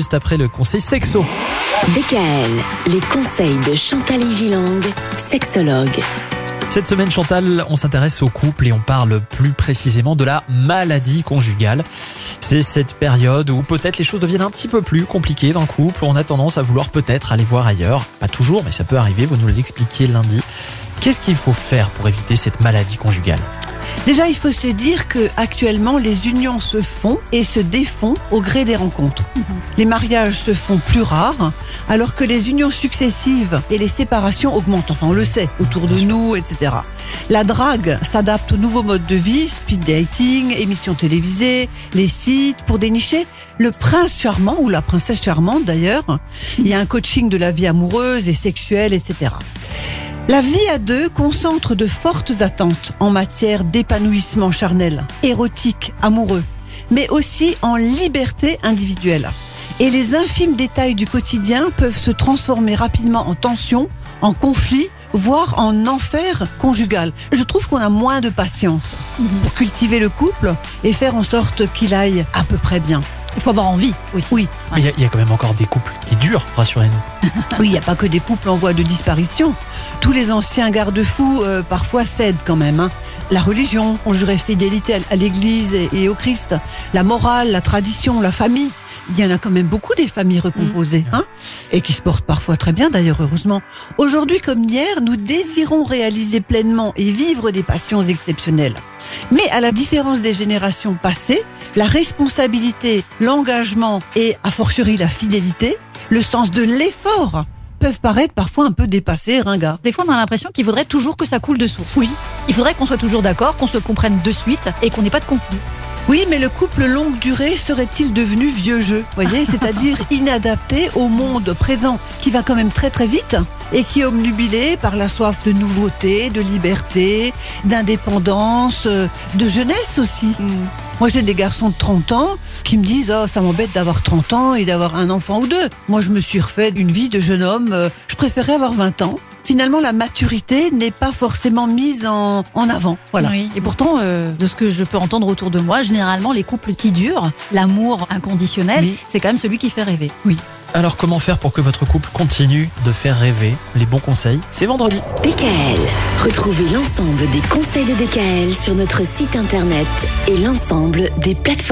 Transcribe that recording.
juste après le conseil sexo. DKL, les conseils de Chantal Gilang, sexologue. Cette semaine, Chantal, on s'intéresse au couple et on parle plus précisément de la maladie conjugale. C'est cette période où peut-être les choses deviennent un petit peu plus compliquées dans le couple. On a tendance à vouloir peut-être aller voir ailleurs. Pas toujours, mais ça peut arriver. Vous nous l'expliquiez lundi. Qu'est-ce qu'il faut faire pour éviter cette maladie conjugale? Déjà, il faut se dire que actuellement, les unions se font et se défont au gré des rencontres. Les mariages se font plus rares, alors que les unions successives et les séparations augmentent. Enfin, on le sait autour de nous, etc. La drague s'adapte aux nouveaux modes de vie, speed dating, émissions télévisées, les sites pour dénicher le prince charmant ou la princesse charmante d'ailleurs. Il y a un coaching de la vie amoureuse et sexuelle, etc. La vie à deux concentre de fortes attentes en matière d'épanouissement charnel, érotique, amoureux, mais aussi en liberté individuelle. Et les infimes détails du quotidien peuvent se transformer rapidement en tension, en conflit, voire en enfer conjugal. Je trouve qu'on a moins de patience pour cultiver le couple et faire en sorte qu'il aille à peu près bien. Il faut avoir envie aussi. Oui, Mais il y a- il y, a quand même encore des couples qui durent, rassurez-nous. oui, il n'y a pas que des couples en voie de disparition. Tous les anciens garde-fous euh, parfois cèdent quand même. hein. La religion, on jurait fidélité à- à l'Église et, et au Christ. La morale, la tradition, la famille. Il y en a quand même beaucoup des familles recomposées, hein, et qui se portent parfois très bien d'ailleurs, heureusement. Aujourd'hui comme hier, nous désirons réaliser pleinement et vivre des passions exceptionnelles. Mais à la différence des générations passées, la responsabilité, l'engagement et, a fortiori, la fidélité, le sens de l'effort peuvent paraître parfois un peu dépassés, ringards. Des fois, on a l'impression qu'il faudrait toujours que ça coule de source. Oui. Il faudrait qu'on soit toujours d'accord, qu'on se comprenne de suite et qu'on n'ait pas de conflit. Oui, mais le couple longue durée serait-il devenu vieux jeu, voyez, c'est-à-dire inadapté au monde présent qui va quand même très très vite et qui est omnubilé par la soif de nouveauté, de liberté, d'indépendance, euh, de jeunesse aussi. Moi, j'ai des garçons de 30 ans qui me disent Oh, ça m'embête d'avoir 30 ans et d'avoir un enfant ou deux. Moi, je me suis refait une vie de jeune homme. euh, Je préférais avoir 20 ans. Finalement, la maturité n'est pas forcément mise en, en avant. Voilà. Oui. Et pourtant, euh, de ce que je peux entendre autour de moi, généralement, les couples qui durent, l'amour inconditionnel, Oui. c'est quand même celui qui fait rêver. Alors comment faire pour que votre couple continue de faire rêver Les bons conseils, c'est vendredi. DKL. Retrouvez l'ensemble des conseils de DKL sur notre site internet et l'ensemble des plateformes.